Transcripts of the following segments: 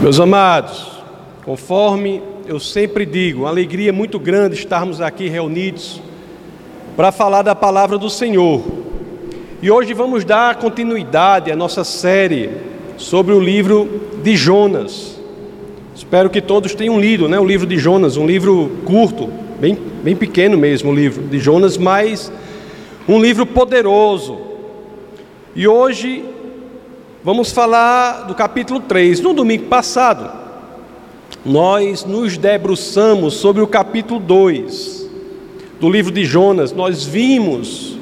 Meus amados, conforme eu sempre digo, uma alegria muito grande estarmos aqui reunidos para falar da palavra do Senhor. E hoje vamos dar continuidade à nossa série sobre o livro de Jonas. Espero que todos tenham lido, né, o livro de Jonas, um livro curto, bem, bem pequeno mesmo o livro de Jonas, mas um livro poderoso. E hoje vamos falar do capítulo 3. No domingo passado, nós nos debruçamos sobre o capítulo 2 do livro de Jonas. Nós vimos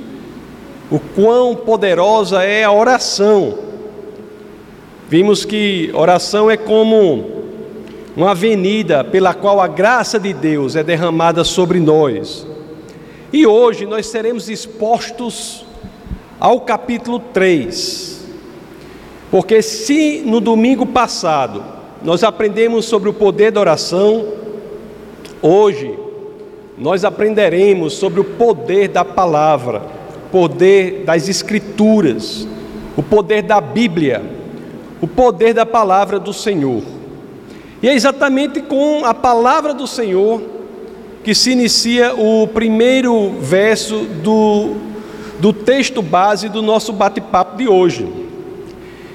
o quão poderosa é a oração. Vimos que oração é como uma avenida pela qual a graça de Deus é derramada sobre nós. E hoje nós seremos expostos ao capítulo 3. Porque se no domingo passado nós aprendemos sobre o poder da oração. Hoje, nós aprenderemos sobre o poder da palavra, poder das Escrituras, o poder da Bíblia, o poder da palavra do Senhor. E é exatamente com a palavra do Senhor que se inicia o primeiro verso do, do texto base do nosso bate-papo de hoje.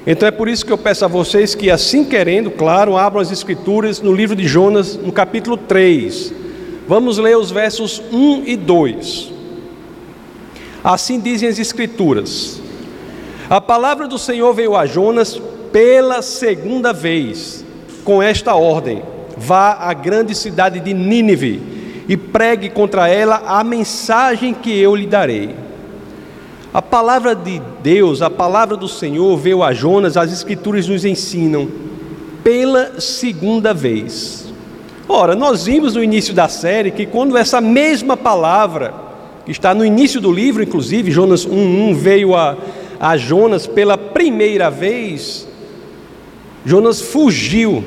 Então é por isso que eu peço a vocês que, assim querendo, claro, abram as Escrituras no livro de Jonas, no capítulo 3. Vamos ler os versos 1 e 2. Assim dizem as Escrituras: A palavra do Senhor veio a Jonas pela segunda vez, com esta ordem: Vá à grande cidade de Nínive e pregue contra ela a mensagem que eu lhe darei. A palavra de Deus, a palavra do Senhor veio a Jonas, as Escrituras nos ensinam, pela segunda vez. Ora, nós vimos no início da série que quando essa mesma palavra, que está no início do livro, inclusive, Jonas 1,1 veio a, a Jonas pela primeira vez, Jonas fugiu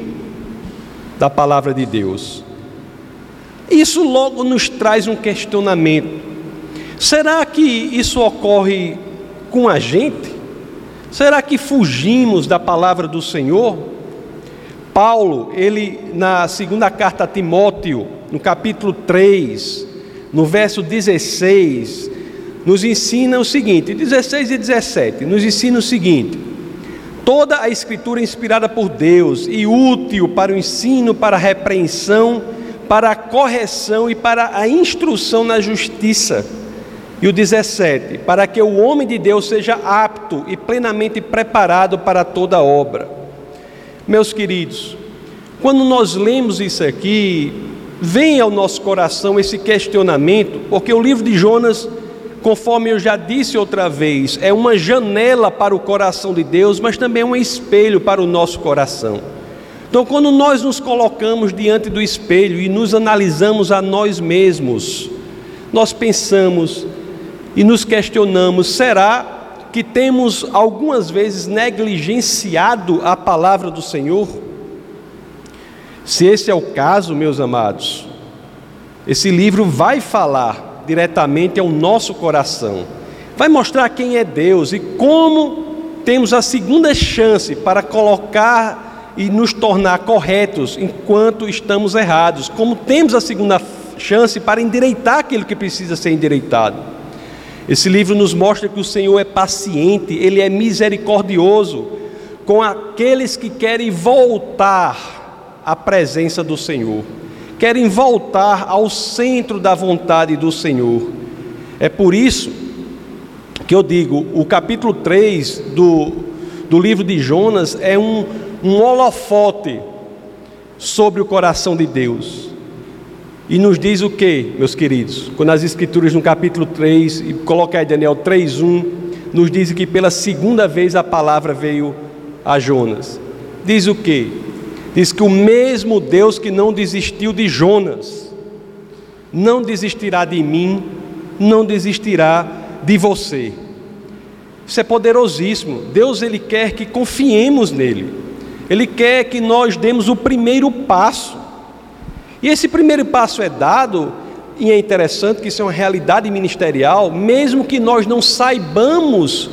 da palavra de Deus. Isso logo nos traz um questionamento. Será que isso ocorre com a gente? Será que fugimos da palavra do Senhor? Paulo, ele na segunda carta a Timóteo, no capítulo 3, no verso 16, nos ensina o seguinte, 16 e 17, nos ensina o seguinte: Toda a escritura é inspirada por Deus e útil para o ensino, para a repreensão, para a correção e para a instrução na justiça e o 17: Para que o homem de Deus seja apto e plenamente preparado para toda obra. Meus queridos, quando nós lemos isso aqui, vem ao nosso coração esse questionamento, porque o livro de Jonas, conforme eu já disse outra vez, é uma janela para o coração de Deus, mas também é um espelho para o nosso coração. Então, quando nós nos colocamos diante do espelho e nos analisamos a nós mesmos, nós pensamos, e nos questionamos: será que temos algumas vezes negligenciado a palavra do Senhor? Se esse é o caso, meus amados, esse livro vai falar diretamente ao nosso coração, vai mostrar quem é Deus e como temos a segunda chance para colocar e nos tornar corretos enquanto estamos errados, como temos a segunda chance para endireitar aquilo que precisa ser endireitado. Esse livro nos mostra que o Senhor é paciente, ele é misericordioso com aqueles que querem voltar à presença do Senhor, querem voltar ao centro da vontade do Senhor. É por isso que eu digo, o capítulo 3 do, do livro de Jonas é um, um holofote sobre o coração de Deus. E nos diz o que, meus queridos? Quando as Escrituras no capítulo 3, e coloca aí Daniel 3,1, nos diz que pela segunda vez a palavra veio a Jonas. Diz o que? Diz que o mesmo Deus que não desistiu de Jonas, não desistirá de mim, não desistirá de você. Isso é poderosíssimo. Deus ele quer que confiemos nele. Ele quer que nós demos o primeiro passo. E esse primeiro passo é dado, e é interessante que isso é uma realidade ministerial, mesmo que nós não saibamos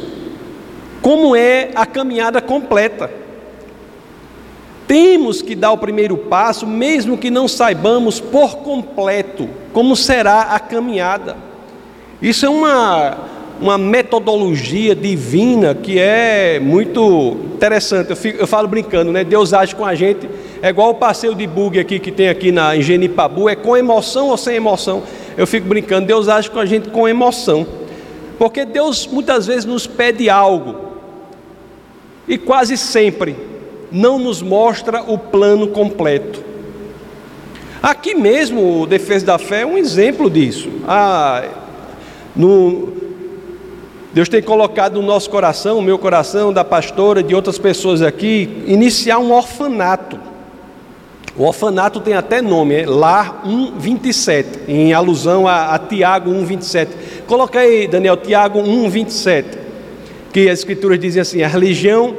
como é a caminhada completa. Temos que dar o primeiro passo, mesmo que não saibamos por completo como será a caminhada. Isso é uma, uma metodologia divina que é muito interessante. Eu, fico, eu, falo brincando, né? Deus age com a gente, é igual o passeio de bug aqui que tem aqui na Genipabu, é com emoção ou sem emoção? Eu fico brincando, Deus age com a gente com emoção. Porque Deus muitas vezes nos pede algo e quase sempre não nos mostra o plano completo. Aqui mesmo, o Defesa da Fé é um exemplo disso. Ah, no, Deus tem colocado no nosso coração, no meu coração, da pastora, de outras pessoas aqui, iniciar um orfanato. O orfanato tem até nome, é Lar 127, em alusão a, a Tiago 1,27. Coloca aí, Daniel, Tiago 1,27, que as escrituras dizem assim: a religião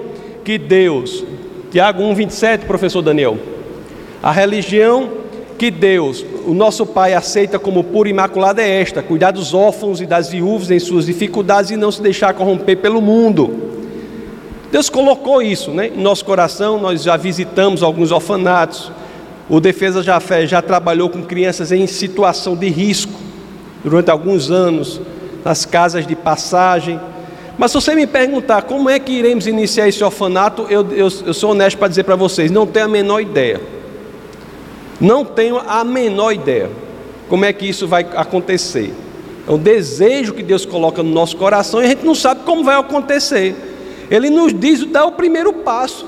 que Deus Tiago 1,27, professor Daniel. A religião que Deus, o nosso Pai, aceita como pura e imaculada é esta: cuidar dos órfãos e das viúvas em suas dificuldades e não se deixar corromper pelo mundo. Deus colocou isso né, em nosso coração, nós já visitamos alguns orfanatos. O Defesa Já Fé já trabalhou com crianças em situação de risco durante alguns anos, nas casas de passagem mas se você me perguntar como é que iremos iniciar esse orfanato, eu, eu, eu sou honesto para dizer para vocês: não tenho a menor ideia. Não tenho a menor ideia como é que isso vai acontecer. É um desejo que Deus coloca no nosso coração e a gente não sabe como vai acontecer. Ele nos diz dar o primeiro passo,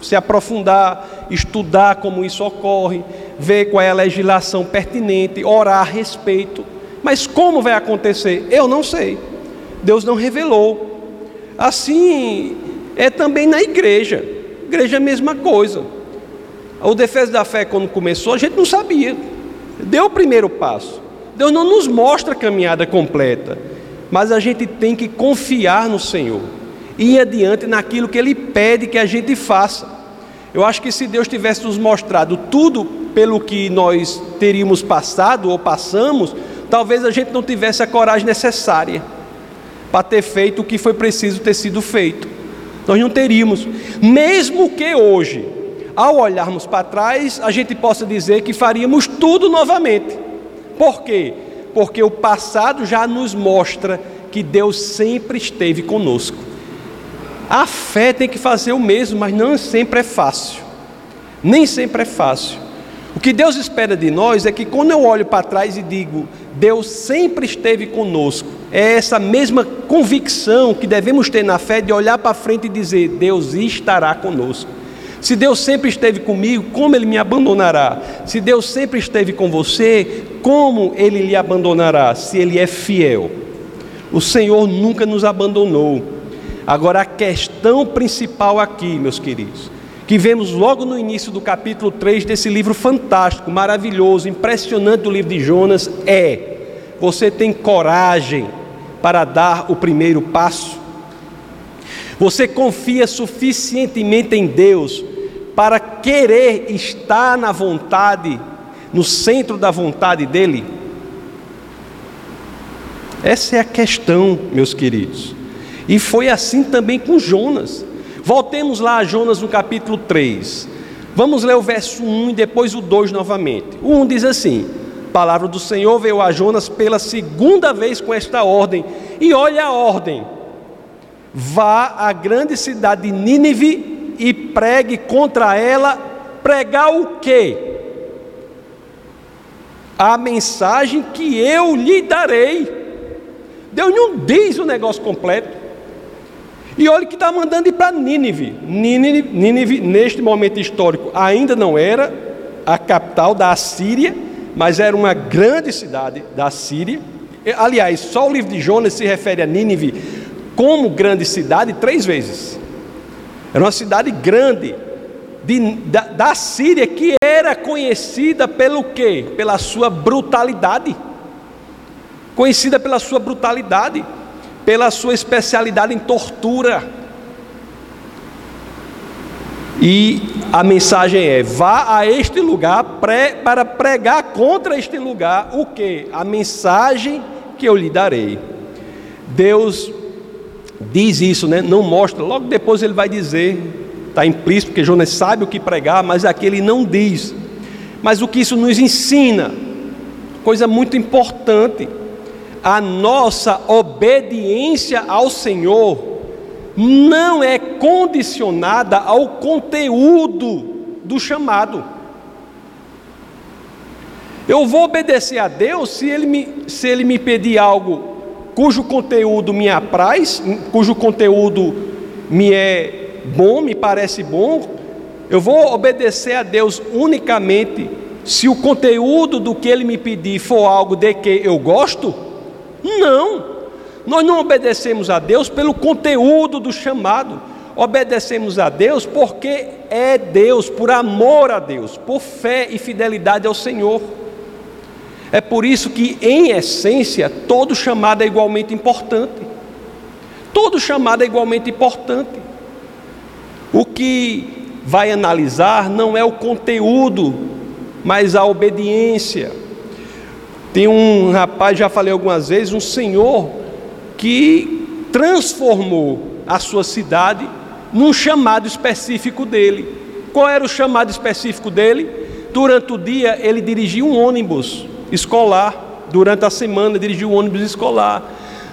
se aprofundar, estudar como isso ocorre, ver qual é a legislação pertinente, orar a respeito. Mas como vai acontecer? Eu não sei. Deus não revelou. Assim é também na igreja. Igreja é a mesma coisa. O defesa da fé, quando começou, a gente não sabia. Deu o primeiro passo. Deus não nos mostra a caminhada completa, mas a gente tem que confiar no Senhor e ir adiante naquilo que Ele pede que a gente faça. Eu acho que se Deus tivesse nos mostrado tudo pelo que nós teríamos passado ou passamos, talvez a gente não tivesse a coragem necessária para ter feito o que foi preciso ter sido feito. Nós não teríamos, mesmo que hoje, ao olharmos para trás, a gente possa dizer que faríamos tudo novamente. Por quê? Porque o passado já nos mostra que Deus sempre esteve conosco. A fé tem que fazer o mesmo, mas não sempre é fácil. Nem sempre é fácil. O que Deus espera de nós é que quando eu olho para trás e digo, Deus sempre esteve conosco, é essa mesma convicção que devemos ter na fé de olhar para frente e dizer: Deus estará conosco. Se Deus sempre esteve comigo, como Ele me abandonará? Se Deus sempre esteve com você, como Ele lhe abandonará? Se Ele é fiel. O Senhor nunca nos abandonou. Agora, a questão principal aqui, meus queridos, que vemos logo no início do capítulo 3 desse livro fantástico, maravilhoso, impressionante do livro de Jonas, é: você tem coragem para dar o primeiro passo? Você confia suficientemente em Deus para querer estar na vontade, no centro da vontade dEle? Essa é a questão, meus queridos. E foi assim também com Jonas. Voltemos lá a Jonas no capítulo 3. Vamos ler o verso 1 e depois o 2 novamente. O 1 diz assim: palavra do Senhor veio a Jonas pela segunda vez com esta ordem. E olha a ordem: vá à grande cidade de Nínive e pregue contra ela. Pregar o quê? A mensagem que eu lhe darei. Deus não diz o negócio completo. E olha que está mandando ir para Nínive. Nínive. Nínive, neste momento histórico, ainda não era a capital da Assíria mas era uma grande cidade da Síria. Aliás, só o livro de Jonas se refere a Nínive como grande cidade três vezes. Era uma cidade grande de, da, da Síria que era conhecida pelo quê? Pela sua brutalidade. Conhecida pela sua brutalidade, pela sua especialidade em tortura e a mensagem é: vá a este lugar para pregar contra este lugar o que? A mensagem que eu lhe darei. Deus diz isso, né? Não mostra. Logo depois ele vai dizer está implícito, porque Jonas sabe o que pregar, mas aqui ele não diz. Mas o que isso nos ensina? Coisa muito importante. A nossa obediência ao Senhor não é condicionada ao conteúdo do chamado. Eu vou obedecer a Deus se ele me, se ele me pedir algo cujo conteúdo me apraz, cujo conteúdo me é bom, me parece bom. Eu vou obedecer a Deus unicamente se o conteúdo do que ele me pedir for algo de que eu gosto? Não. Nós não obedecemos a Deus pelo conteúdo do chamado. Obedecemos a Deus porque é Deus, por amor a Deus, por fé e fidelidade ao Senhor. É por isso que, em essência, todo chamado é igualmente importante. Todo chamado é igualmente importante. O que vai analisar não é o conteúdo, mas a obediência. Tem um rapaz, já falei algumas vezes, um senhor que transformou a sua cidade num chamado específico dele. Qual era o chamado específico dele? Durante o dia ele dirigia um ônibus escolar, durante a semana dirigiu o ônibus escolar.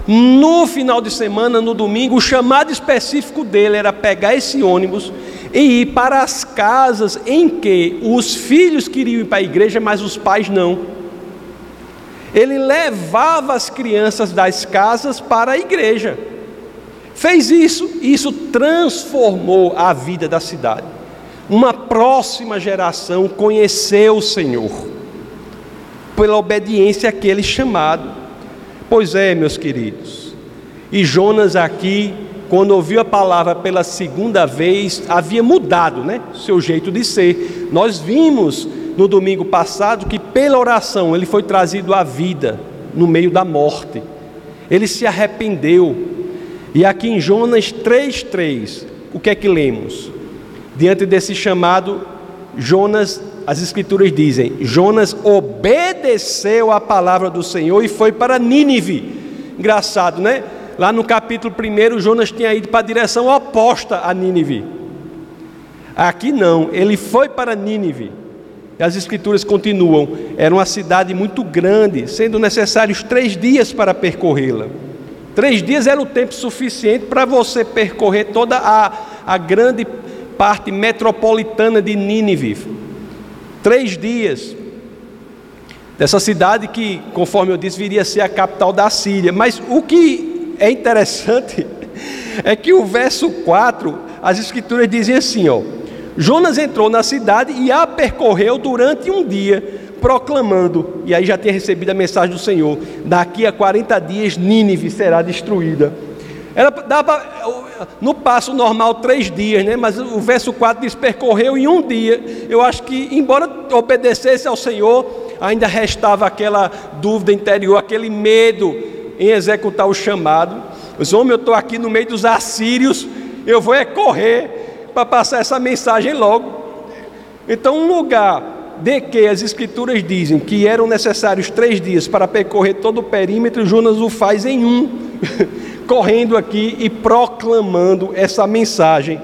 No final de semana, no domingo, o chamado específico dele era pegar esse ônibus e ir para as casas em que os filhos queriam ir para a igreja, mas os pais não. Ele levava as crianças das casas para a igreja. Fez isso, e isso transformou a vida da cidade. Uma próxima geração conheceu o Senhor pela obediência àquele chamado. Pois é, meus queridos. E Jonas aqui, quando ouviu a palavra pela segunda vez, havia mudado, né, seu jeito de ser. Nós vimos no domingo passado que pela oração ele foi trazido à vida no meio da morte. Ele se arrependeu. E aqui em Jonas 3:3, o que é que lemos? Diante desse chamado, Jonas as Escrituras dizem: Jonas obedeceu à palavra do Senhor e foi para Nínive. Engraçado, né? Lá no capítulo 1, Jonas tinha ido para a direção oposta a Nínive. Aqui não, ele foi para Nínive. As Escrituras continuam: era uma cidade muito grande, sendo necessários três dias para percorrê-la. Três dias era o tempo suficiente para você percorrer toda a, a grande parte metropolitana de Nínive três dias dessa cidade que, conforme eu disse, viria a ser a capital da Síria. Mas o que é interessante é que o verso 4, as escrituras dizem assim, ó: Jonas entrou na cidade e a percorreu durante um dia, proclamando, e aí já tinha recebido a mensagem do Senhor: daqui a 40 dias Nínive será destruída. Era, dava, no passo normal, três dias, né? mas o verso 4 diz: percorreu em um dia. Eu acho que, embora obedecesse ao Senhor, ainda restava aquela dúvida interior, aquele medo em executar o chamado. Os homens, eu estou aqui no meio dos assírios, eu vou é correr para passar essa mensagem logo. Então, um lugar de que as escrituras dizem que eram necessários três dias para percorrer todo o perímetro, Jonas o faz em um. correndo aqui e proclamando essa mensagem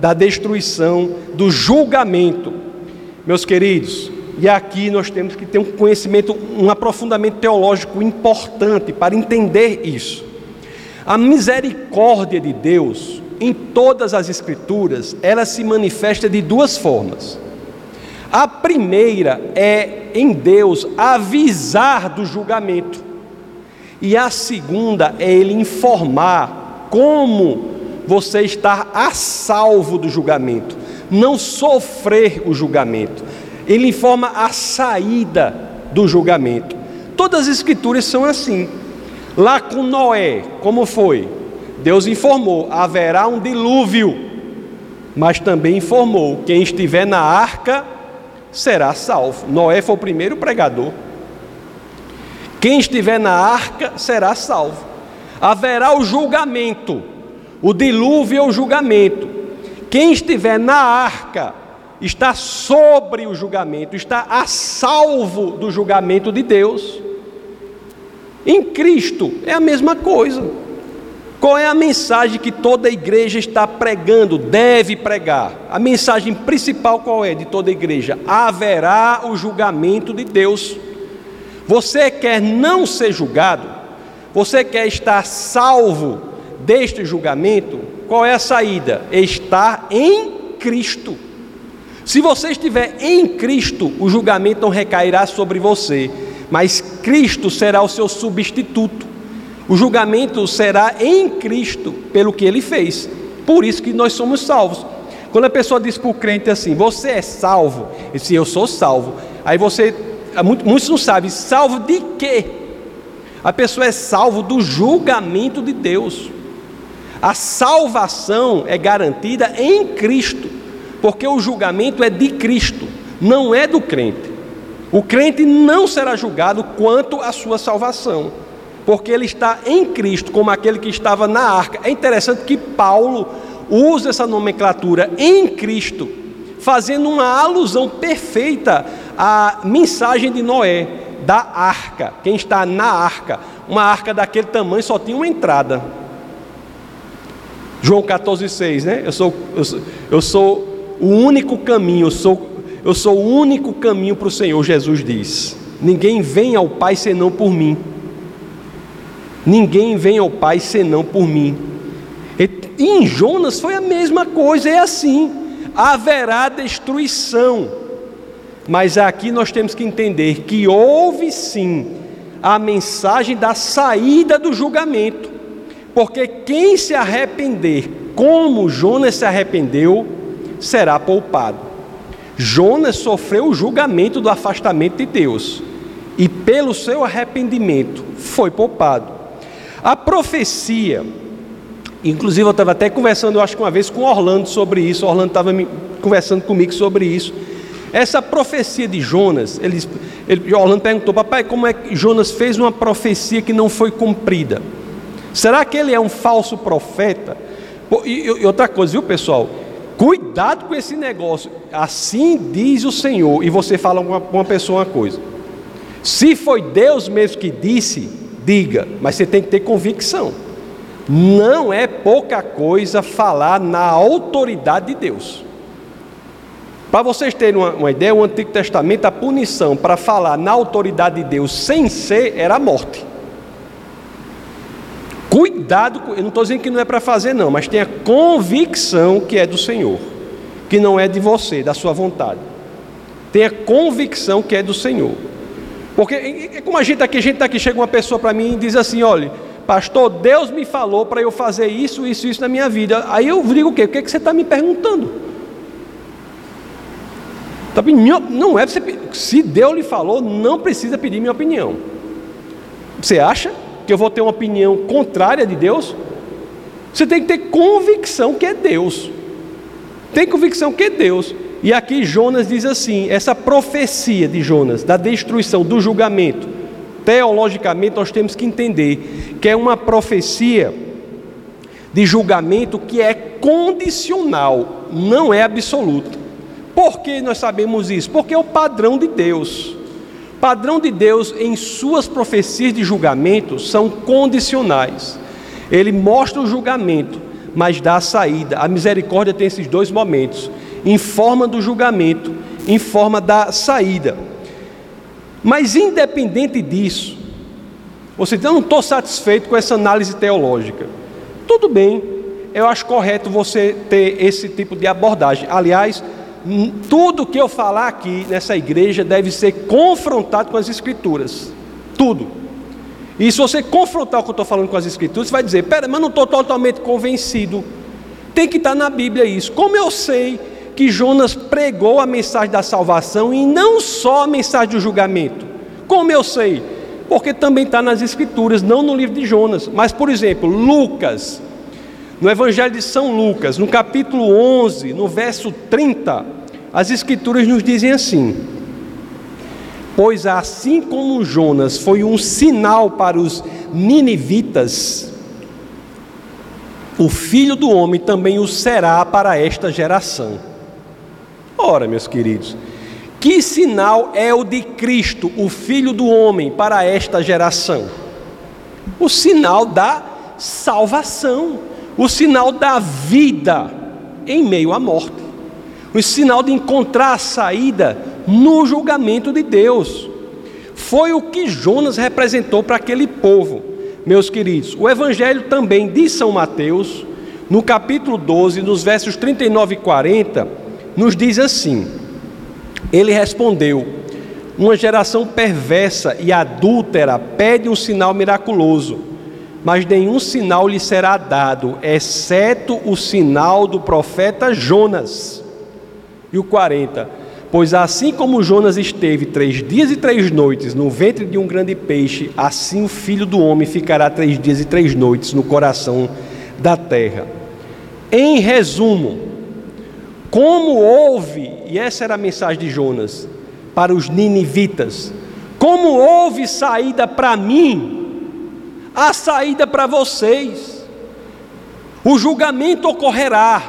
da destruição, do julgamento. Meus queridos, e aqui nós temos que ter um conhecimento, um aprofundamento teológico importante para entender isso. A misericórdia de Deus, em todas as Escrituras, ela se manifesta de duas formas. A primeira é em Deus avisar do julgamento. E a segunda é ele informar como você está a salvo do julgamento, não sofrer o julgamento. Ele informa a saída do julgamento. Todas as escrituras são assim. Lá com Noé, como foi? Deus informou: haverá um dilúvio, mas também informou: quem estiver na arca será salvo. Noé foi o primeiro pregador. Quem estiver na arca será salvo. Haverá o julgamento, o dilúvio é o julgamento. Quem estiver na arca está sobre o julgamento, está a salvo do julgamento de Deus. Em Cristo é a mesma coisa. Qual é a mensagem que toda igreja está pregando, deve pregar? A mensagem principal qual é de toda igreja? Haverá o julgamento de Deus. Você quer não ser julgado? Você quer estar salvo deste julgamento? Qual é a saída? Estar em Cristo. Se você estiver em Cristo, o julgamento não recairá sobre você, mas Cristo será o seu substituto. O julgamento será em Cristo pelo que ele fez. Por isso que nós somos salvos. Quando a pessoa diz para o crente assim: Você é salvo? Ele diz: Eu sou salvo. Aí você, muitos não sabem, salvo de quê? A pessoa é salvo do julgamento de Deus. A salvação é garantida em Cristo porque o julgamento é de Cristo, não é do crente. O crente não será julgado quanto à sua salvação, porque ele está em Cristo, como aquele que estava na arca. É interessante que Paulo usa essa nomenclatura em Cristo, fazendo uma alusão perfeita à mensagem de Noé, da arca. Quem está na arca, uma arca daquele tamanho só tinha uma entrada. João 14,6, né? Eu sou, eu sou, eu sou o único caminho, eu sou, eu sou o único caminho para o Senhor, Jesus diz. Ninguém vem ao Pai senão por mim. Ninguém vem ao Pai senão por mim. E em Jonas foi a mesma coisa, é assim: haverá destruição. Mas aqui nós temos que entender que houve sim a mensagem da saída do julgamento, porque quem se arrepender, como Jonas se arrependeu, será poupado. Jonas sofreu o julgamento do afastamento de Deus e, pelo seu arrependimento, foi poupado. A profecia, inclusive eu estava até conversando, eu acho que uma vez com Orlando sobre isso, Orlando estava conversando comigo sobre isso. Essa profecia de Jonas, ele, ele, Orlando perguntou, papai, como é que Jonas fez uma profecia que não foi cumprida? Será que ele é um falso profeta? E, e outra coisa, viu pessoal? Cuidado com esse negócio. Assim diz o Senhor. E você fala com uma pessoa uma coisa. Se foi Deus mesmo que disse, diga, mas você tem que ter convicção. Não é pouca coisa falar na autoridade de Deus. Para vocês terem uma, uma, ideia, o Antigo Testamento, a punição para falar na autoridade de Deus sem ser era a morte. Cuidado, eu não estou dizendo que não é para fazer, não, mas tenha convicção que é do Senhor, que não é de você, da sua vontade. Tenha convicção que é do Senhor. Porque é como a gente aqui, a gente está aqui, chega uma pessoa para mim e diz assim: olha, pastor, Deus me falou para eu fazer isso, isso, isso na minha vida. Aí eu digo o quê? O que, é que você está me perguntando? Tá não é você, se Deus lhe falou, não precisa pedir minha opinião. Você acha? que eu vou ter uma opinião contrária de Deus? Você tem que ter convicção que é Deus. Tem convicção que é Deus. E aqui Jonas diz assim: essa profecia de Jonas, da destruição, do julgamento, teologicamente nós temos que entender que é uma profecia de julgamento que é condicional, não é absoluta. Por que nós sabemos isso? Porque é o padrão de Deus padrão de Deus em suas profecias de julgamento são condicionais. Ele mostra o julgamento, mas dá a saída. A misericórdia tem esses dois momentos: em forma do julgamento, em forma da saída. Mas independente disso, você diz, eu não estou satisfeito com essa análise teológica. Tudo bem, eu acho correto você ter esse tipo de abordagem. Aliás, tudo que eu falar aqui nessa igreja deve ser confrontado com as Escrituras. Tudo. E se você confrontar o que eu estou falando com as Escrituras, você vai dizer: pera, mas não estou totalmente convencido. Tem que estar na Bíblia isso. Como eu sei que Jonas pregou a mensagem da salvação e não só a mensagem do julgamento? Como eu sei? Porque também está nas Escrituras, não no livro de Jonas. Mas, por exemplo, Lucas no Evangelho de São Lucas, no capítulo 11, no verso 30, as Escrituras nos dizem assim: Pois assim como Jonas foi um sinal para os ninivitas, o filho do homem também o será para esta geração. Ora, meus queridos, que sinal é o de Cristo, o filho do homem, para esta geração? O sinal da salvação, o sinal da vida em meio à morte, o sinal de encontrar a saída no julgamento de Deus. Foi o que Jonas representou para aquele povo, meus queridos. O Evangelho também de São Mateus, no capítulo 12, nos versos 39 e 40, nos diz assim: Ele respondeu: Uma geração perversa e adúltera pede um sinal miraculoso, mas nenhum sinal lhe será dado, exceto o sinal do profeta Jonas. E o 40: Pois assim como Jonas esteve três dias e três noites no ventre de um grande peixe, assim o filho do homem ficará três dias e três noites no coração da terra. Em resumo, como houve, e essa era a mensagem de Jonas para os ninivitas, como houve saída para mim, há saída para vocês. O julgamento ocorrerá,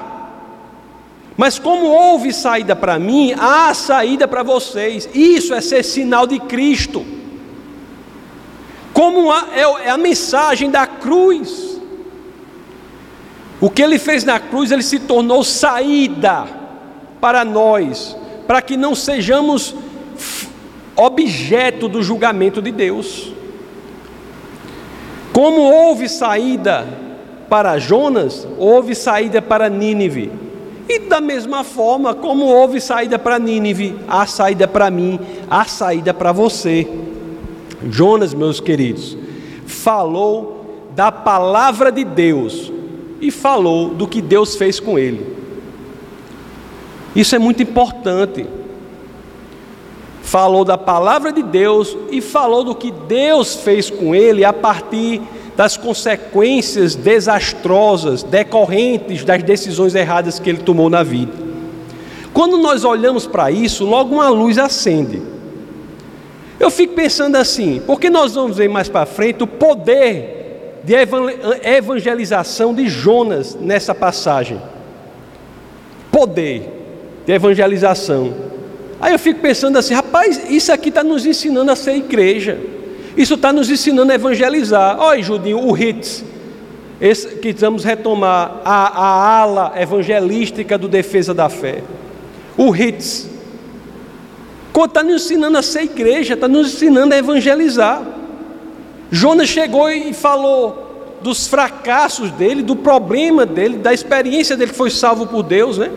mas como houve saída para mim, há saída para vocês. Isso é ser sinal de Cristo. Como a, é, é a mensagem da cruz. O que ele fez na cruz, ele se tornou saída para nós, para que não sejamos objeto do julgamento de Deus. Como houve saída para Jonas, houve saída para Nínive. E da mesma forma, como houve saída para Nínive, há saída para mim, há saída para você. Jonas, meus queridos, falou da palavra de Deus e falou do que Deus fez com ele. Isso é muito importante. Falou da palavra de Deus e falou do que Deus fez com ele a partir das consequências desastrosas decorrentes das decisões erradas que ele tomou na vida. Quando nós olhamos para isso, logo uma luz acende. Eu fico pensando assim, porque nós vamos ver mais para frente o poder de evangelização de Jonas nessa passagem. Poder de evangelização. Aí eu fico pensando assim, rapaz, isso aqui está nos ensinando a ser igreja. Isso está nos ensinando a evangelizar. Olha, Judinho, o HITS, esse, que vamos retomar a, a ala evangelística do Defesa da Fé. O HITS. Está nos ensinando a ser igreja, está nos ensinando a evangelizar. Jonas chegou e falou dos fracassos dele, do problema dele, da experiência dele que foi salvo por Deus, né?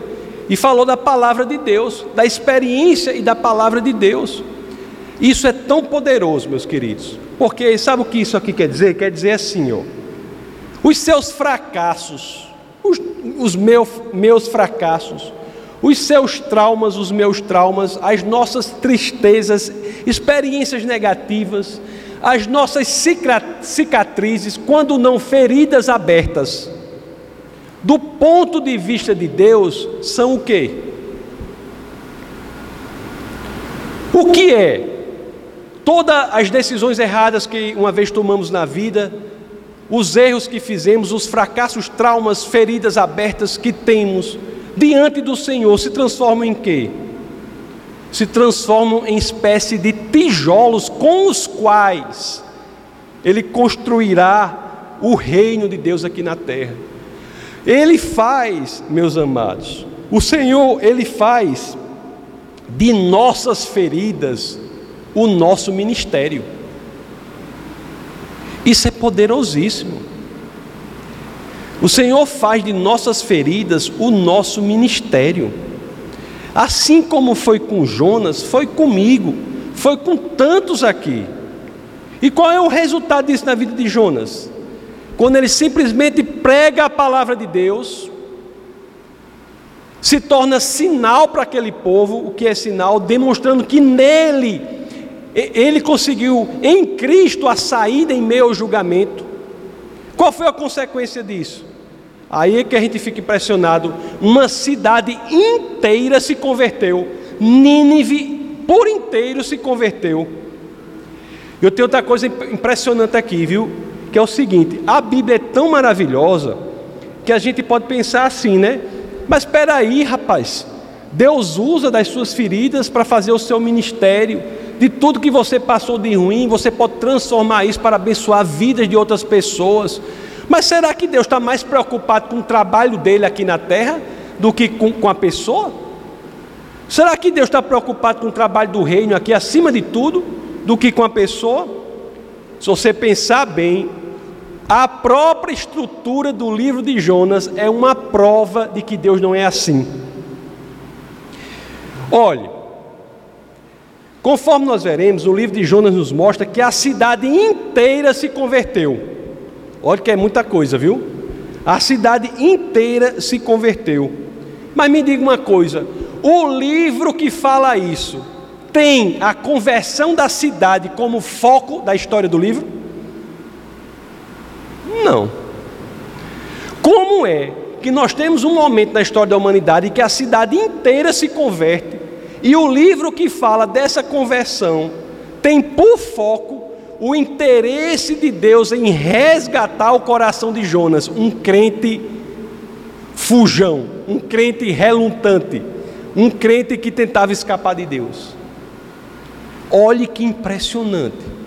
E falou da palavra de Deus, da experiência e da palavra de Deus. Isso é tão poderoso, meus queridos, porque sabe o que isso aqui quer dizer? Quer dizer assim, ó, os seus fracassos, os, os meus, meus fracassos, os seus traumas, os meus traumas, as nossas tristezas, experiências negativas, as nossas cicatrizes, quando não feridas abertas, do ponto de vista de Deus, são o quê? O que é? Todas as decisões erradas que uma vez tomamos na vida, os erros que fizemos, os fracassos, traumas, feridas abertas que temos diante do Senhor se transformam em quê? Se transformam em espécie de tijolos com os quais Ele construirá o reino de Deus aqui na terra. Ele faz, meus amados, o Senhor, Ele faz de nossas feridas o nosso ministério. Isso é poderosíssimo. O Senhor faz de nossas feridas o nosso ministério. Assim como foi com Jonas, foi comigo, foi com tantos aqui. E qual é o resultado disso na vida de Jonas? Quando ele simplesmente prega a palavra de Deus, se torna sinal para aquele povo, o que é sinal? Demonstrando que nele ele conseguiu em Cristo a saída em meio ao julgamento. Qual foi a consequência disso? Aí é que a gente fica impressionado. Uma cidade inteira se converteu. Nínive por inteiro se converteu. Eu tenho outra coisa impressionante aqui, viu? Que é o seguinte: a Bíblia é tão maravilhosa que a gente pode pensar assim, né? Mas espera aí, rapaz. Deus usa das suas feridas para fazer o seu ministério de tudo que você passou de ruim, você pode transformar isso para abençoar vidas de outras pessoas. Mas será que Deus está mais preocupado com o trabalho dele aqui na terra do que com, com a pessoa? Será que Deus está preocupado com o trabalho do reino aqui acima de tudo do que com a pessoa? Se você pensar bem, a própria estrutura do livro de Jonas é uma prova de que Deus não é assim. Olhe, conforme nós veremos, o livro de Jonas nos mostra que a cidade inteira se converteu. Olha que é muita coisa, viu? A cidade inteira se converteu. Mas me diga uma coisa: o livro que fala isso tem a conversão da cidade como foco da história do livro? Não. Como é que nós temos um momento na história da humanidade que a cidade inteira se converte e o livro que fala dessa conversão tem por foco o interesse de Deus em resgatar o coração de Jonas, um crente fujão, um crente relutante, um crente que tentava escapar de Deus. Olhe que impressionante.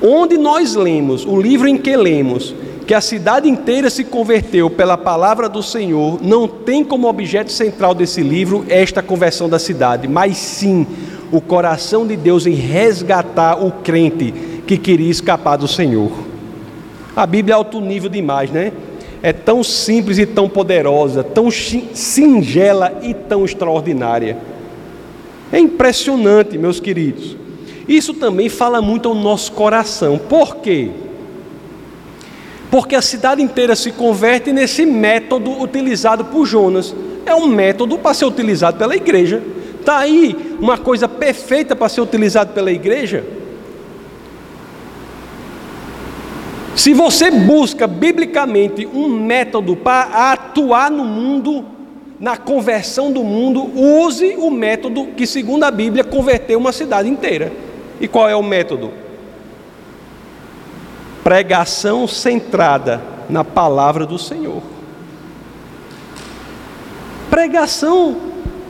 Onde nós lemos, o livro em que lemos, que a cidade inteira se converteu pela palavra do Senhor, não tem como objeto central desse livro esta conversão da cidade, mas sim o coração de Deus em resgatar o crente que queria escapar do Senhor. A Bíblia é alto nível demais, né? É tão simples e tão poderosa, tão singela e tão extraordinária. É impressionante, meus queridos. Isso também fala muito ao nosso coração. Por quê? Porque a cidade inteira se converte nesse método utilizado por Jonas. É um método para ser utilizado pela igreja. Está aí uma coisa perfeita para ser utilizado pela igreja. Se você busca biblicamente um método para atuar no mundo, na conversão do mundo, use o método que, segundo a Bíblia, converteu uma cidade inteira. E qual é o método? Pregação centrada na palavra do Senhor. Pregação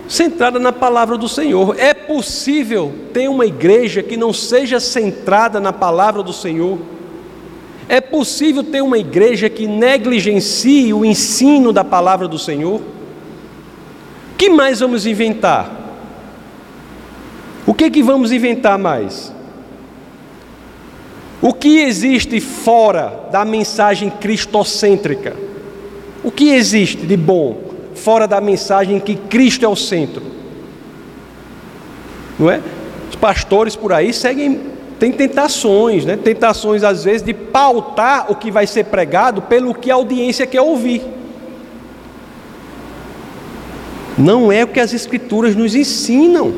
centrada na palavra do Senhor. É possível ter uma igreja que não seja centrada na palavra do Senhor? É possível ter uma igreja que negligencie o ensino da palavra do Senhor? Que mais vamos inventar? O que que vamos inventar mais? O que existe fora da mensagem cristocêntrica? O que existe de bom? fora da mensagem que Cristo é o centro. Não é? Os pastores por aí seguem, tem tentações, né? Tentações às vezes de pautar o que vai ser pregado pelo que a audiência quer ouvir. Não é o que as escrituras nos ensinam.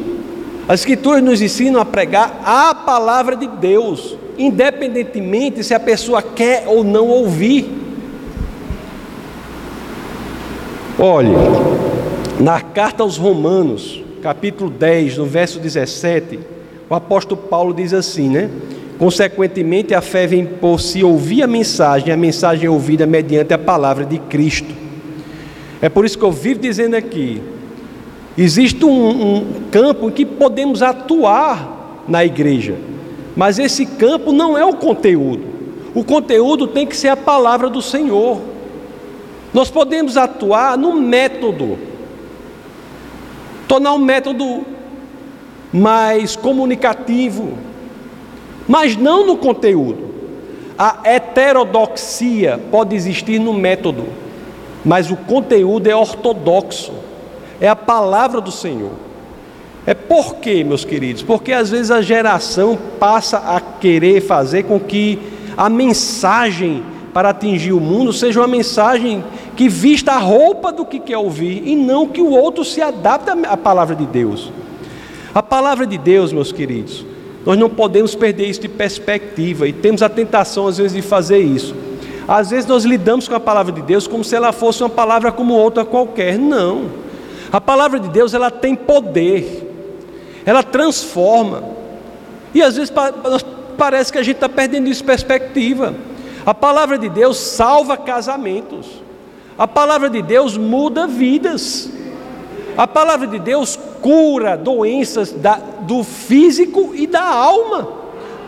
As escrituras nos ensinam a pregar a palavra de Deus, independentemente se a pessoa quer ou não ouvir. Olhe, na carta aos Romanos, capítulo 10, no verso 17, o apóstolo Paulo diz assim, né? Consequentemente, a fé vem por se ouvir a mensagem, a mensagem é ouvida mediante a palavra de Cristo. É por isso que eu vivo dizendo aqui: existe um, um campo em que podemos atuar na igreja, mas esse campo não é o conteúdo. O conteúdo tem que ser a palavra do Senhor. Nós podemos atuar no método, tornar o método mais comunicativo, mas não no conteúdo. A heterodoxia pode existir no método, mas o conteúdo é ortodoxo, é a palavra do Senhor. É por quê, meus queridos? Porque às vezes a geração passa a querer fazer com que a mensagem para atingir o mundo seja uma mensagem que vista a roupa do que quer ouvir e não que o outro se adapte à palavra de Deus. A palavra de Deus, meus queridos, nós não podemos perder isso de perspectiva e temos a tentação às vezes de fazer isso. Às vezes nós lidamos com a palavra de Deus como se ela fosse uma palavra como outra qualquer. Não. A palavra de Deus ela tem poder. Ela transforma. E às vezes parece que a gente está perdendo isso de perspectiva. A palavra de Deus salva casamentos. A palavra de Deus muda vidas. A palavra de Deus cura doenças da, do físico e da alma,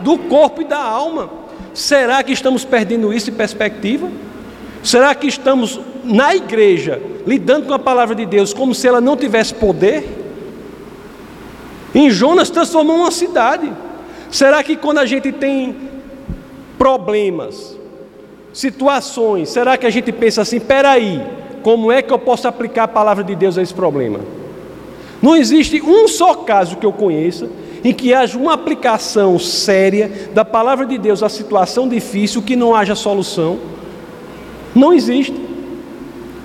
do corpo e da alma. Será que estamos perdendo isso em perspectiva? Será que estamos na igreja lidando com a palavra de Deus como se ela não tivesse poder? Em Jonas transformou uma cidade. Será que quando a gente tem problemas, situações, será que a gente pensa assim: peraí, como é que eu posso aplicar a palavra de Deus a esse problema? Não existe um só caso que eu conheça em que haja uma aplicação séria da palavra de Deus à situação difícil que não haja solução. Não existe.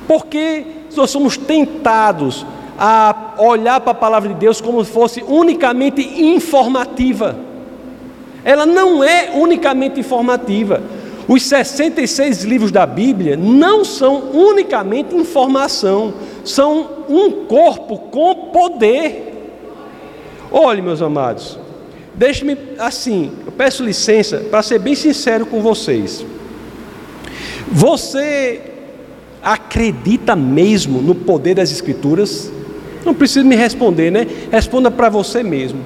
Porque nós somos tentados a olhar para a palavra de Deus como se fosse unicamente informativa. Ela não é unicamente informativa. Os 66 livros da Bíblia não são unicamente informação, são um corpo com poder. Olhe, meus amados, deixe-me assim, eu peço licença para ser bem sincero com vocês. Você acredita mesmo no poder das Escrituras? Não precisa me responder, né? Responda para você mesmo.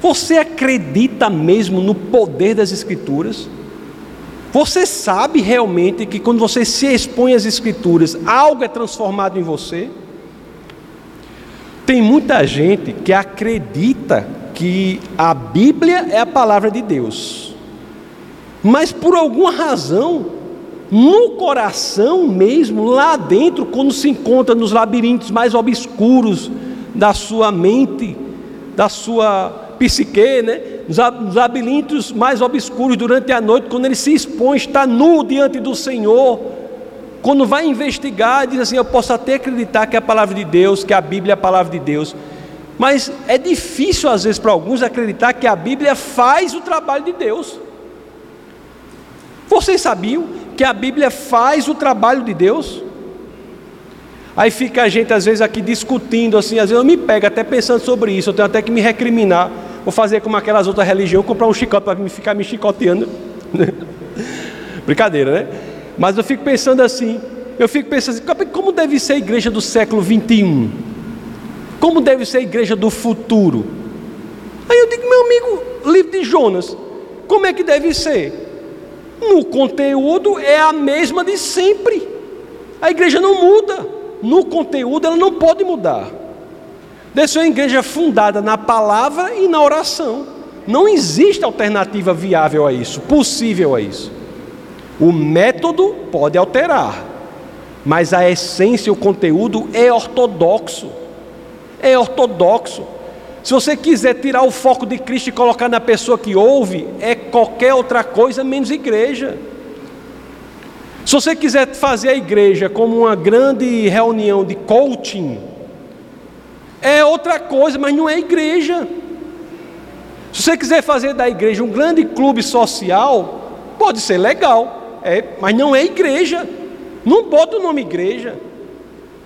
Você acredita mesmo no poder das Escrituras? Você sabe realmente que quando você se expõe às Escrituras, algo é transformado em você? Tem muita gente que acredita que a Bíblia é a palavra de Deus, mas por alguma razão, no coração mesmo, lá dentro, quando se encontra nos labirintos mais obscuros da sua mente, da sua psique, né? Nos labirintos mais obscuros durante a noite, quando ele se expõe, está nu diante do Senhor, quando vai investigar, diz assim: Eu posso até acreditar que é a palavra de Deus, que a Bíblia é a palavra de Deus, mas é difícil às vezes para alguns acreditar que a Bíblia faz o trabalho de Deus. Vocês sabiam que a Bíblia faz o trabalho de Deus? Aí fica a gente às vezes aqui discutindo assim, às vezes eu me pego até pensando sobre isso, eu tenho até que me recriminar. Vou fazer como aquelas outras religiões, comprar um chicote para ficar me chicoteando. Brincadeira, né? Mas eu fico pensando assim, eu fico pensando assim, como deve ser a igreja do século 21? Como deve ser a igreja do futuro? Aí eu digo, meu amigo, livro de Jonas, como é que deve ser? No conteúdo é a mesma de sempre. A igreja não muda. No conteúdo ela não pode mudar. Deve ser uma igreja fundada na palavra e na oração. Não existe alternativa viável a isso, possível a isso. O método pode alterar, mas a essência, o conteúdo é ortodoxo. É ortodoxo. Se você quiser tirar o foco de Cristo e colocar na pessoa que ouve, é qualquer outra coisa menos igreja. Se você quiser fazer a igreja como uma grande reunião de coaching, é outra coisa, mas não é igreja. Se você quiser fazer da igreja um grande clube social, pode ser legal, é, mas não é igreja. Não bota o nome igreja,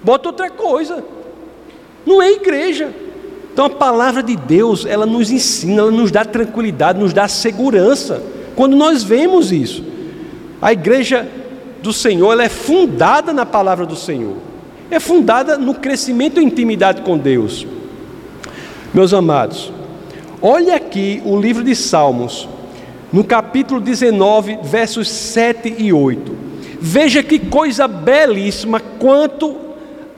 bota outra coisa. Não é igreja. Então a palavra de Deus, ela nos ensina, ela nos dá tranquilidade, nos dá segurança. Quando nós vemos isso, a igreja do Senhor, ela é fundada na palavra do Senhor é fundada no crescimento e intimidade com Deus. Meus amados, olhe aqui o livro de Salmos, no capítulo 19, versos 7 e 8. Veja que coisa belíssima quanto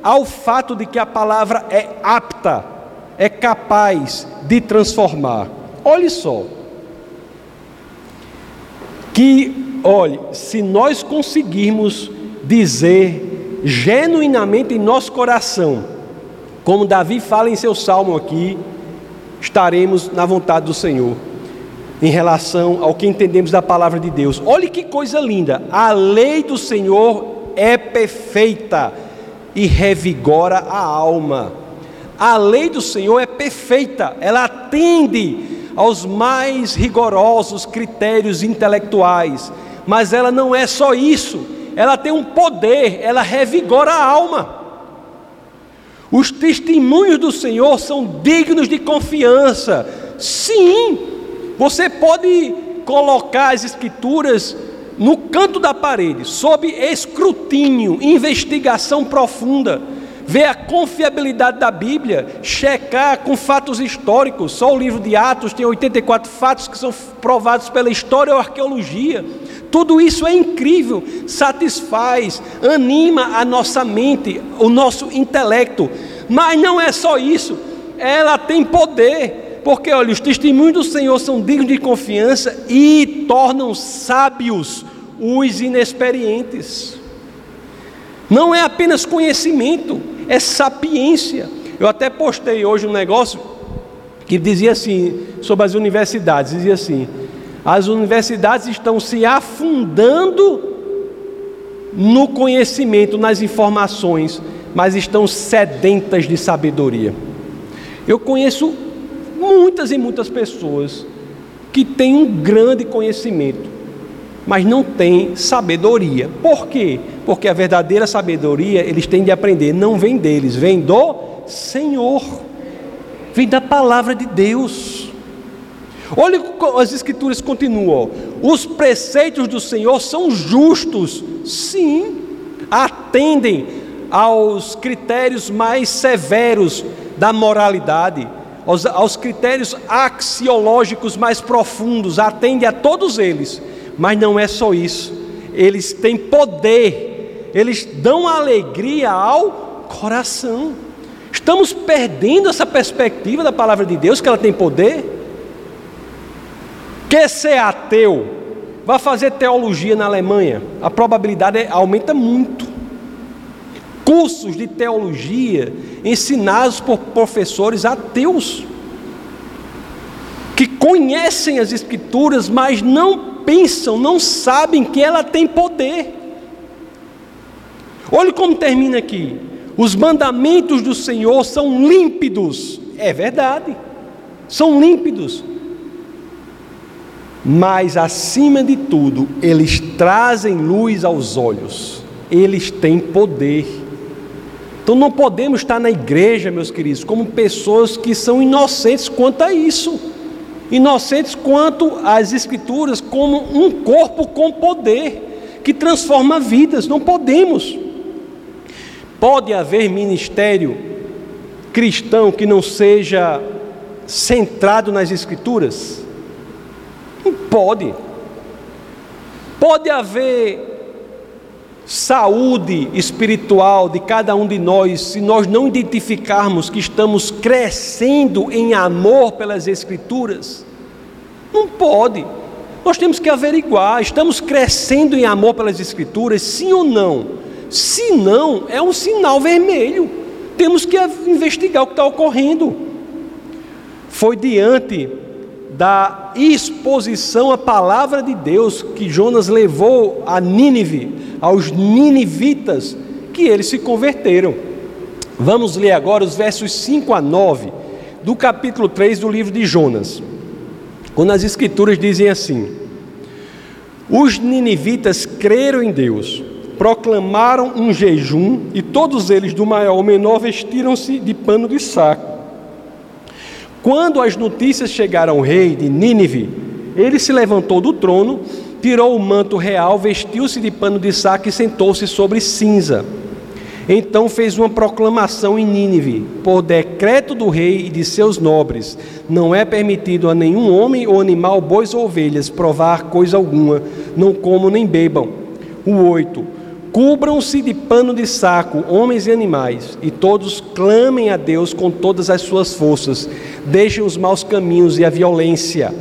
ao fato de que a palavra é apta, é capaz de transformar. Olhe só. Que, olhe, se nós conseguirmos dizer genuinamente em nosso coração, como Davi fala em seu salmo aqui, estaremos na vontade do Senhor em relação ao que entendemos da palavra de Deus. Olhe que coisa linda! A lei do Senhor é perfeita e revigora a alma. A lei do Senhor é perfeita, ela atende aos mais rigorosos critérios intelectuais, mas ela não é só isso ela tem um poder, ela revigora a alma. Os testemunhos do Senhor são dignos de confiança. Sim, você pode colocar as Escrituras no canto da parede, sob escrutínio, investigação profunda, ver a confiabilidade da Bíblia, checar com fatos históricos. Só o livro de Atos tem 84 fatos que são provados pela história ou arqueologia. Tudo isso é incrível, satisfaz, anima a nossa mente, o nosso intelecto. Mas não é só isso, ela tem poder, porque olha, os testemunhos do Senhor são dignos de confiança e tornam sábios os inexperientes. Não é apenas conhecimento, é sapiência. Eu até postei hoje um negócio que dizia assim, sobre as universidades, dizia assim: as universidades estão se afundando no conhecimento, nas informações, mas estão sedentas de sabedoria. Eu conheço muitas e muitas pessoas que têm um grande conhecimento, mas não têm sabedoria. Por quê? Porque a verdadeira sabedoria eles têm de aprender, não vem deles, vem do Senhor, vem da palavra de Deus. Olha as escrituras continuam. Os preceitos do Senhor são justos, sim, atendem aos critérios mais severos da moralidade, aos, aos critérios axiológicos mais profundos, atende a todos eles, mas não é só isso, eles têm poder, eles dão alegria ao coração. Estamos perdendo essa perspectiva da palavra de Deus, que ela tem poder. Que ser ateu, vai fazer teologia na Alemanha, a probabilidade é, aumenta muito. Cursos de teologia ensinados por professores ateus, que conhecem as Escrituras, mas não pensam, não sabem que ela tem poder. Olhe como termina aqui: os mandamentos do Senhor são límpidos, é verdade, são límpidos, mas acima de tudo, eles trazem luz aos olhos, eles têm poder. Então não podemos estar na igreja, meus queridos, como pessoas que são inocentes quanto a isso inocentes quanto às Escrituras, como um corpo com poder, que transforma vidas. Não podemos. Pode haver ministério cristão que não seja centrado nas Escrituras? Não pode. Pode haver saúde espiritual de cada um de nós, se nós não identificarmos que estamos crescendo em amor pelas Escrituras? Não pode. Nós temos que averiguar: estamos crescendo em amor pelas Escrituras, sim ou não? Se não, é um sinal vermelho. Temos que investigar o que está ocorrendo. Foi diante da exposição à palavra de Deus que Jonas levou a Nínive aos ninivitas que eles se converteram. Vamos ler agora os versos 5 a 9 do capítulo 3 do livro de Jonas. Quando as escrituras dizem assim: Os ninivitas creram em Deus, proclamaram um jejum e todos eles, do maior ao menor, vestiram-se de pano de saco. Quando as notícias chegaram ao rei de Nínive, ele se levantou do trono tirou o manto real, vestiu-se de pano de saco e sentou-se sobre cinza. Então fez uma proclamação em Nínive, por decreto do rei e de seus nobres: não é permitido a nenhum homem ou animal, bois ou ovelhas, provar coisa alguma, não comam nem bebam. O 8: Cubram-se de pano de saco, homens e animais, e todos clamem a Deus com todas as suas forças, deixem os maus caminhos e a violência.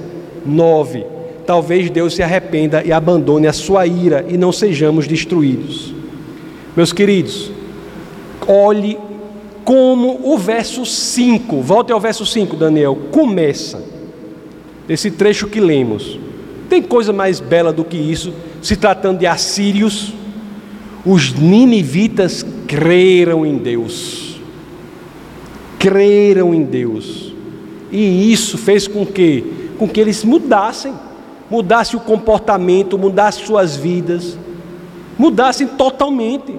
9 talvez Deus se arrependa e abandone a sua ira e não sejamos destruídos. Meus queridos, olhe como o verso 5, volte ao verso 5, Daniel, começa. Esse trecho que lemos. Tem coisa mais bela do que isso, se tratando de assírios. Os ninivitas creram em Deus. Creram em Deus. E isso fez com que com que eles mudassem mudasse o comportamento, mudasse suas vidas, mudassem totalmente.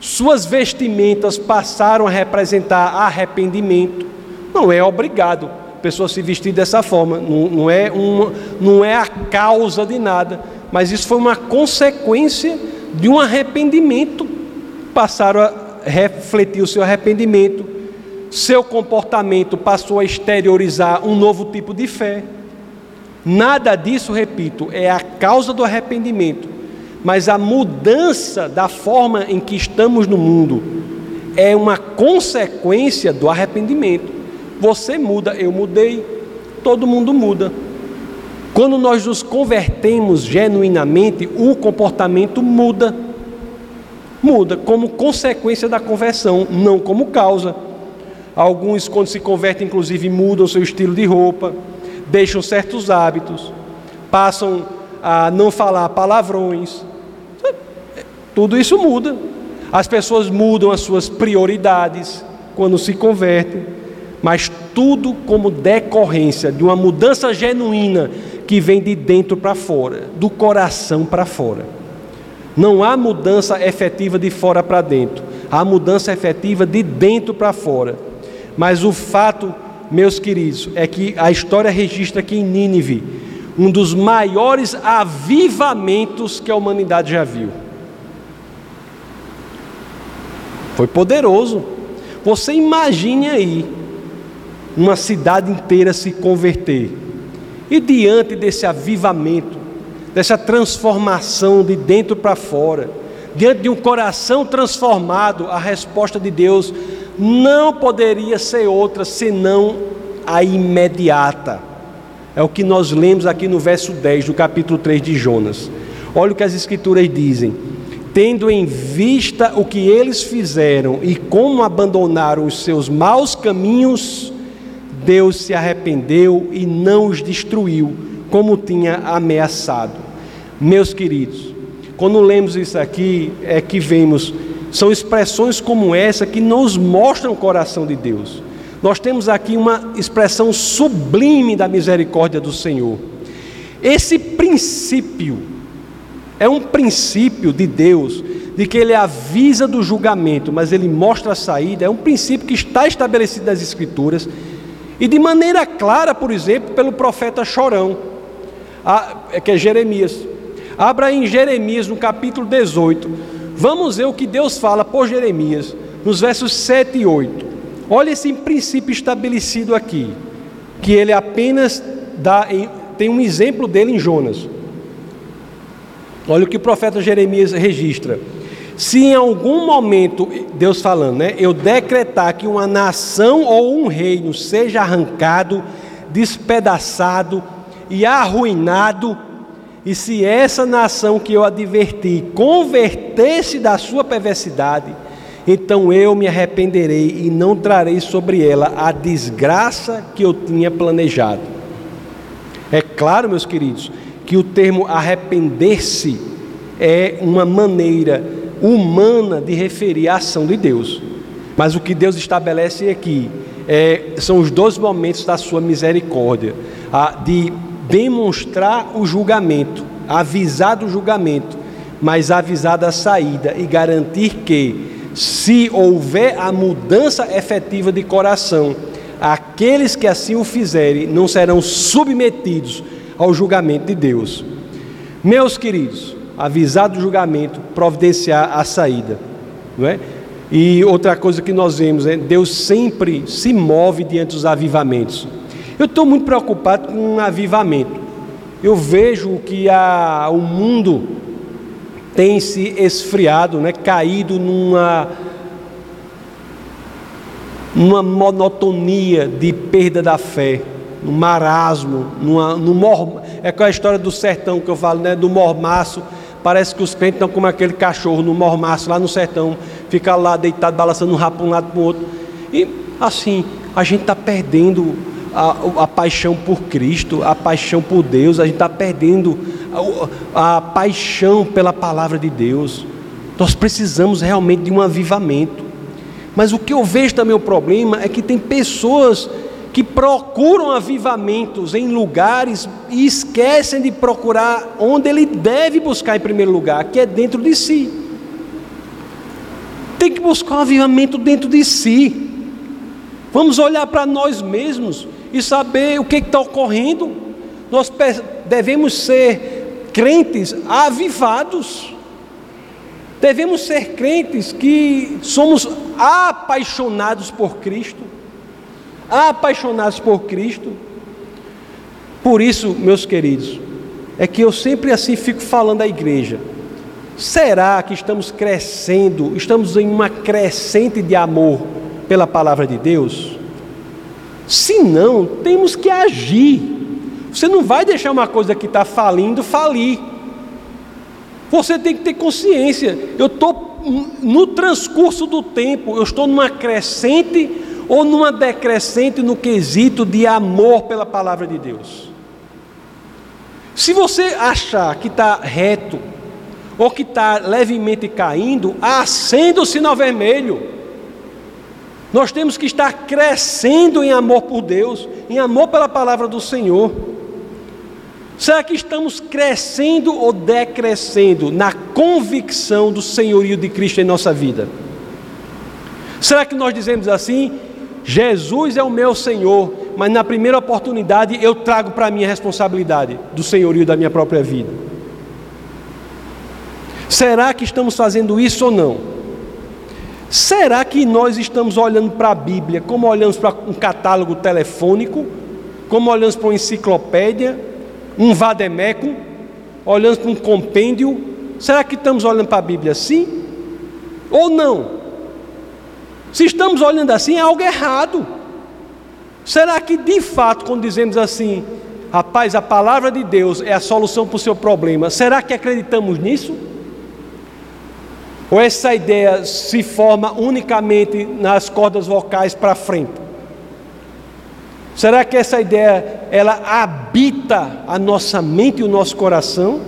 Suas vestimentas passaram a representar arrependimento. Não é obrigado a pessoa se vestir dessa forma, não, não, é uma, não é a causa de nada, mas isso foi uma consequência de um arrependimento. Passaram a refletir o seu arrependimento, seu comportamento passou a exteriorizar um novo tipo de fé. Nada disso, repito, é a causa do arrependimento, mas a mudança da forma em que estamos no mundo é uma consequência do arrependimento. Você muda, eu mudei, todo mundo muda. Quando nós nos convertemos genuinamente, o comportamento muda. Muda como consequência da conversão, não como causa. Alguns, quando se convertem, inclusive, mudam seu estilo de roupa, deixam certos hábitos, passam a não falar palavrões. Tudo isso muda. As pessoas mudam as suas prioridades quando se convertem, mas tudo como decorrência de uma mudança genuína que vem de dentro para fora, do coração para fora. Não há mudança efetiva de fora para dentro, há mudança efetiva de dentro para fora. Mas o fato, meus queridos, é que a história registra que em Nínive, um dos maiores avivamentos que a humanidade já viu. Foi poderoso. Você imagine aí uma cidade inteira se converter. E diante desse avivamento, dessa transformação de dentro para fora, diante de um coração transformado, a resposta de Deus não poderia ser outra senão a imediata. É o que nós lemos aqui no verso 10 do capítulo 3 de Jonas. Olha o que as Escrituras dizem. Tendo em vista o que eles fizeram e como abandonaram os seus maus caminhos, Deus se arrependeu e não os destruiu, como tinha ameaçado. Meus queridos, quando lemos isso aqui, é que vemos, são expressões como essa que nos mostram o coração de Deus. Nós temos aqui uma expressão sublime da misericórdia do Senhor. Esse princípio é um princípio de Deus, de que ele avisa do julgamento, mas ele mostra a saída, é um princípio que está estabelecido nas Escrituras e de maneira clara, por exemplo, pelo profeta Chorão, é que é Jeremias. Abra em Jeremias, no capítulo 18. Vamos ver o que Deus fala por Jeremias, nos versos 7 e 8. Olha esse princípio estabelecido aqui, que ele apenas dá, tem um exemplo dele em Jonas. Olha o que o profeta Jeremias registra. Se em algum momento, Deus falando, né, eu decretar que uma nação ou um reino seja arrancado, despedaçado e arruinado, e se essa nação que eu adverti converter-se da sua perversidade, então eu me arrependerei e não trarei sobre ela a desgraça que eu tinha planejado. É claro, meus queridos, que o termo arrepender-se é uma maneira humana de referir a ação de Deus. Mas o que Deus estabelece aqui é, são os dois momentos da sua misericórdia, a, de demonstrar o julgamento, avisar do julgamento, mas avisar da saída e garantir que, se houver a mudança efetiva de coração, aqueles que assim o fizerem não serão submetidos ao julgamento de Deus. Meus queridos, avisar do julgamento, providenciar a saída. Não é? E outra coisa que nós vemos é Deus sempre se move diante dos avivamentos. Eu estou muito preocupado com um avivamento. Eu vejo que a, o mundo tem se esfriado, né, caído numa, numa monotonia de perda da fé, no marasmo, numa, no mor, é com a história do sertão que eu falo, né, do mormaço Parece que os crentes estão como aquele cachorro no mormaço lá no sertão, fica lá deitado, balançando um rabo para um lado para o outro. E assim, a gente está perdendo a, a, paixão por Cristo, a paixão por Deus, a gente está perdendo a, a paixão pela palavra de Deus. Nós precisamos realmente de um avivamento. Mas o que eu vejo também o problema é que tem pessoas que procuram avivamentos em lugares e esquecem de procurar onde ele deve buscar em primeiro lugar, que é dentro de si. Tem que buscar um avivamento dentro de si. Vamos olhar para nós mesmos e saber o que está ocorrendo. Nós devemos ser crentes avivados. Devemos ser crentes que somos apaixonados por Cristo, apaixonados por Cristo. Por isso, meus queridos, é que eu sempre assim fico falando à igreja. Será que estamos crescendo, estamos em uma crescente de amor pela palavra de Deus? Se não, temos que agir. Você não vai deixar uma coisa que está falindo falir. Você tem que ter consciência. Eu estou no transcurso do tempo, eu estou numa crescente ou numa decrescente no quesito de amor pela palavra de Deus. Se você achar que está reto, ou que está levemente caindo, acenda o sinal vermelho. Nós temos que estar crescendo em amor por Deus, em amor pela palavra do Senhor. Será que estamos crescendo ou decrescendo na convicção do senhorio de Cristo em nossa vida? Será que nós dizemos assim: Jesus é o meu Senhor, mas na primeira oportunidade eu trago para mim a responsabilidade do senhorio da minha própria vida. Será que estamos fazendo isso ou não? Será que nós estamos olhando para a Bíblia como olhamos para um catálogo telefônico, como olhamos para uma enciclopédia, um vademecum, olhamos para um compêndio? Será que estamos olhando para a Bíblia assim? Ou não? Se estamos olhando assim, é algo errado. Será que de fato, quando dizemos assim, rapaz, a palavra de Deus é a solução para o seu problema, será que acreditamos nisso? Ou essa ideia se forma unicamente nas cordas vocais para frente? Será que essa ideia ela habita a nossa mente e o nosso coração?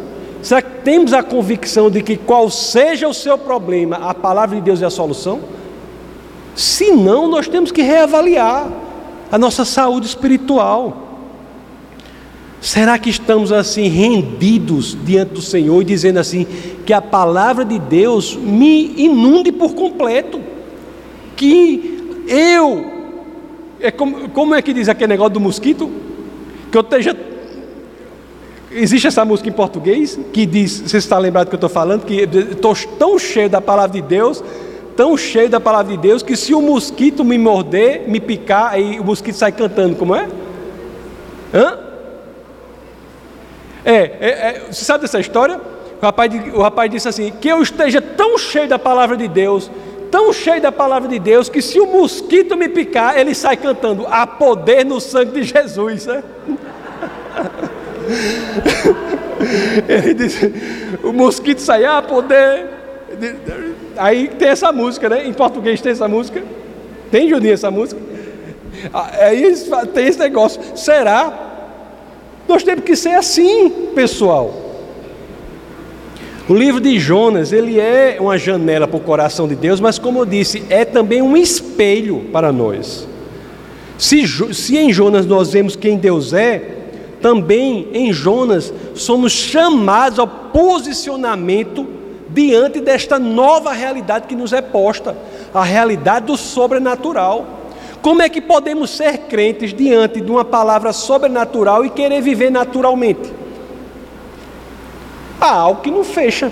Será que temos a convicção de que qual seja o seu problema, a palavra de Deus é a solução? Se não, nós temos que reavaliar a nossa saúde espiritual. Será que estamos assim rendidos diante do Senhor e dizendo assim que a palavra de Deus me inunde por completo? Que eu é como, como é que diz aquele negócio do mosquito? Que eu esteja Existe essa música em português que diz, você está lembrado do que eu estou falando, que estou tão cheio da palavra de Deus tão cheio da palavra de Deus que se o mosquito me morder, me picar, aí o mosquito sai cantando, como é? Hã? É, é, é você sabe dessa história? O rapaz, o rapaz disse assim: que eu esteja tão cheio da palavra de Deus, tão cheio da palavra de Deus, que se o mosquito me picar, ele sai cantando: há poder no sangue de Jesus. Né? ele disse: o mosquito sai, há poder Aí tem essa música, né? Em português tem essa música. Tem, Juninho, essa música? Ah, aí tem esse negócio. Será? Nós temos que ser assim, pessoal. O livro de Jonas, ele é uma janela para o coração de Deus, mas como eu disse, é também um espelho para nós. Se, se em Jonas nós vemos quem Deus é, também em Jonas somos chamados ao posicionamento diante desta nova realidade que nos é posta, a realidade do sobrenatural. Como é que podemos ser crentes diante de uma palavra sobrenatural e querer viver naturalmente? Há algo que não fecha.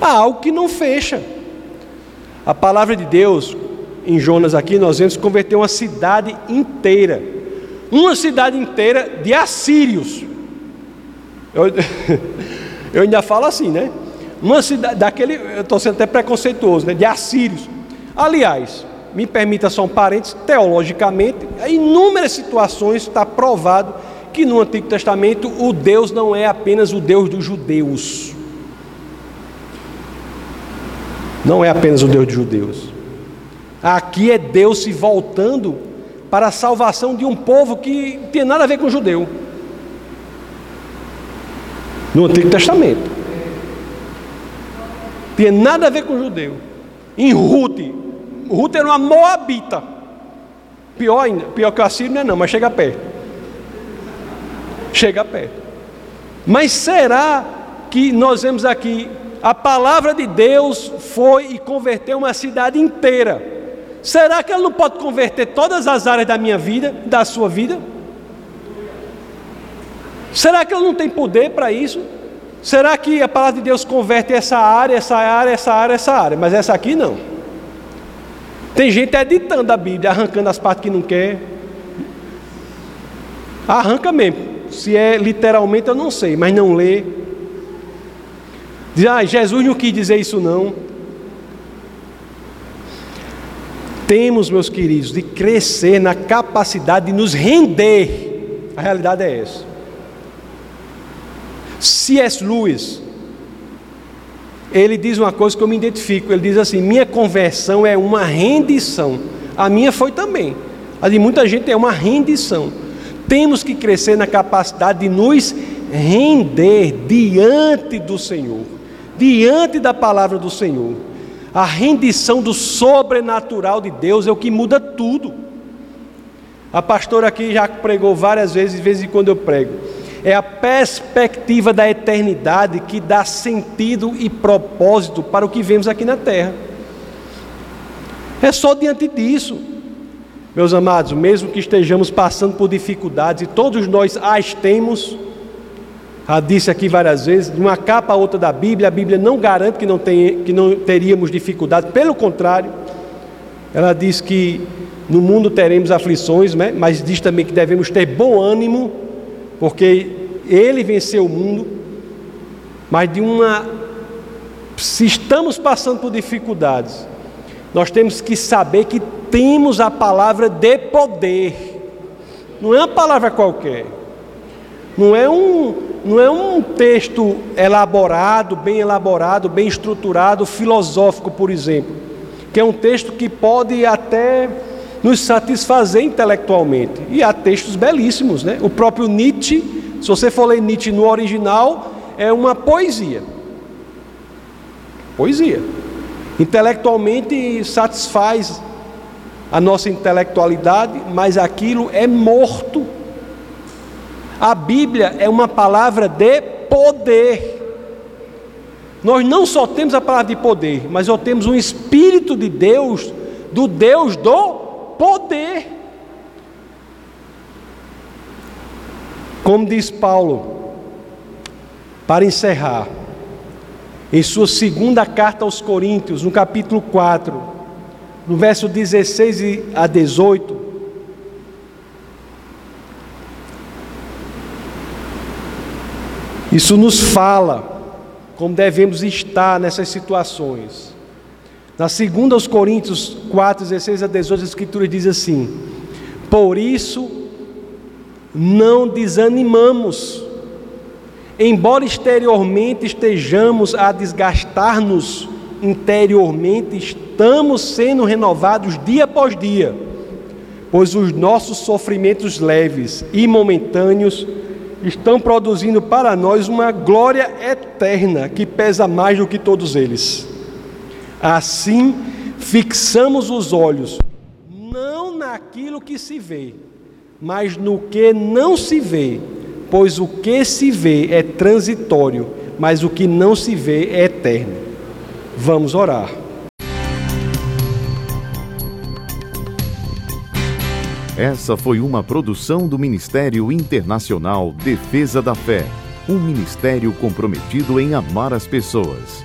Há algo que não fecha. A palavra de Deus, em Jonas aqui, nós vemos converter uma cidade inteira. Uma cidade inteira de assírios. Eu, eu ainda falo assim, né? Uma cidade daquele, eu estou sendo até preconceituoso, né, de assírios. Aliás, me permita só um parênteses, teologicamente, em inúmeras situações está provado que no Antigo Testamento o Deus não é apenas o Deus dos judeus. Não é apenas o Deus dos judeus. Aqui é Deus se voltando para a salvação de um povo que tem nada a ver com judeu. No Antigo Testamento. Tinha nada a ver com judeu. Em Ruth, Ruth era uma moabita. Pior ainda, pior que assírio não é não, mas chega perto. Chega perto. Mas será que nós vemos aqui a palavra de Deus foi e converteu uma cidade inteira? Será que ela não pode converter todas as áreas da minha vida, da sua vida? Será que ela não tem poder para isso? Será que a palavra de Deus converte essa área, essa área, essa área, essa área, mas essa aqui não? Tem gente editando a Bíblia, arrancando as partes que não quer. Arranca mesmo. Se é literalmente, eu não sei, mas não lê. Diz, ah, Jesus não quis dizer isso não. Temos, meus queridos, de crescer na capacidade de nos render. A realidade é essa. C.S. Lewis, ele diz uma coisa que eu me identifico. Ele diz assim: minha conversão é uma rendição. A minha foi também. A de muita gente é uma rendição. Temos que crescer na capacidade de nos render diante do Senhor, diante da palavra do Senhor. A rendição do sobrenatural de Deus é o que muda tudo. A pastora aqui já pregou várias vezes, de vez em quando eu prego. É a perspectiva da eternidade que dá sentido e propósito para o que vemos aqui na terra. É só diante disso. Meus amados, mesmo que estejamos passando por dificuldades, e todos nós as temos, já disse aqui várias vezes, de uma capa a outra da Bíblia, a Bíblia não garante que não, tem, que não teríamos dificuldade, pelo contrário, ela diz que no mundo teremos aflições, né? mas diz também que devemos ter bom ânimo, porque Ele venceu o mundo, mas de uma. Se estamos passando por dificuldades, nós temos que saber que temos a palavra de poder. Não é uma palavra qualquer. Não é um, não é um texto elaborado, bem elaborado, bem estruturado, filosófico, por exemplo, que é um texto que pode até nos satisfazer intelectualmente. E há textos belíssimos, né? O próprio Nietzsche, se você for ler Nietzsche no original, é uma poesia. Poesia. Intelectualmente satisfaz a nossa intelectualidade, mas aquilo é morto. A Bíblia é uma palavra de poder. Nós não só temos a palavra de poder, mas nós temos um Espírito de Deus, do Deus do poder. Como diz Paulo, para encerrar, em sua segunda carta aos Coríntios, no capítulo 4, no verso 16 a 18, isso nos fala como devemos estar nessas situações. Na segunda aos Coríntios 4, 16 a 18, a Escritura diz assim: Por isso não desanimamos, embora exteriormente estejamos a desgastar-nos, interiormente estamos sendo renovados dia após dia, pois os nossos sofrimentos leves e momentâneos estão produzindo para nós uma glória eterna que pesa mais do que todos eles. Assim, fixamos os olhos não naquilo que se vê, mas no que não se vê, pois o que se vê é transitório, mas o que não se vê é eterno. Vamos orar. Essa foi uma produção do Ministério Internacional Defesa da Fé, um ministério comprometido em amar as pessoas,